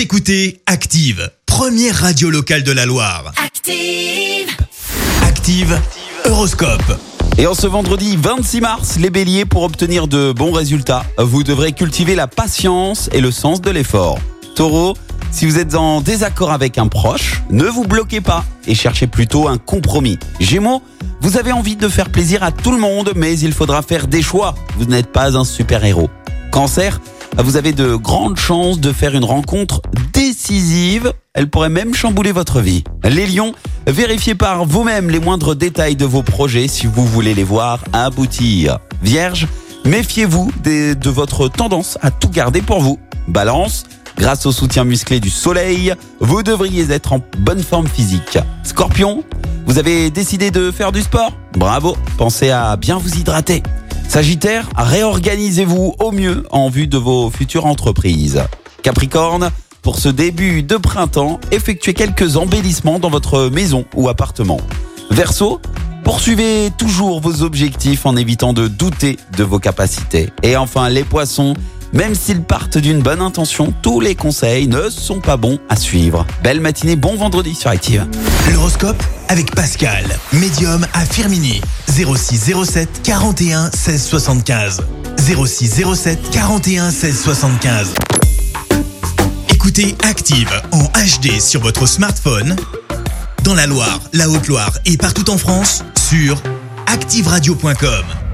Vous écoutez Active, première radio locale de la Loire. Active. Active, Horoscope. Et en ce vendredi 26 mars, les béliers, pour obtenir de bons résultats, vous devrez cultiver la patience et le sens de l'effort. Taureau, si vous êtes en désaccord avec un proche, ne vous bloquez pas et cherchez plutôt un compromis. Gémeaux, vous avez envie de faire plaisir à tout le monde, mais il faudra faire des choix. Vous n'êtes pas un super-héros. Cancer, vous avez de grandes chances de faire une rencontre décisive. Elle pourrait même chambouler votre vie. Les lions, vérifiez par vous-même les moindres détails de vos projets si vous voulez les voir aboutir. Vierge, méfiez-vous de votre tendance à tout garder pour vous. Balance, grâce au soutien musclé du soleil, vous devriez être en bonne forme physique. Scorpion, vous avez décidé de faire du sport Bravo, pensez à bien vous hydrater. Sagittaire, réorganisez-vous au mieux en vue de vos futures entreprises. Capricorne, pour ce début de printemps, effectuez quelques embellissements dans votre maison ou appartement. Verseau, poursuivez toujours vos objectifs en évitant de douter de vos capacités. Et enfin, les poissons, même s'ils partent d'une bonne intention, tous les conseils ne sont pas bons à suivre. Belle matinée, bon vendredi sur Active. L'horoscope avec Pascal, médium à Firmini. 06 07 41 16 75. 06 07 41 16 75. Écoutez Active en HD sur votre smartphone, dans la Loire, la Haute-Loire et partout en France, sur activeradio.com.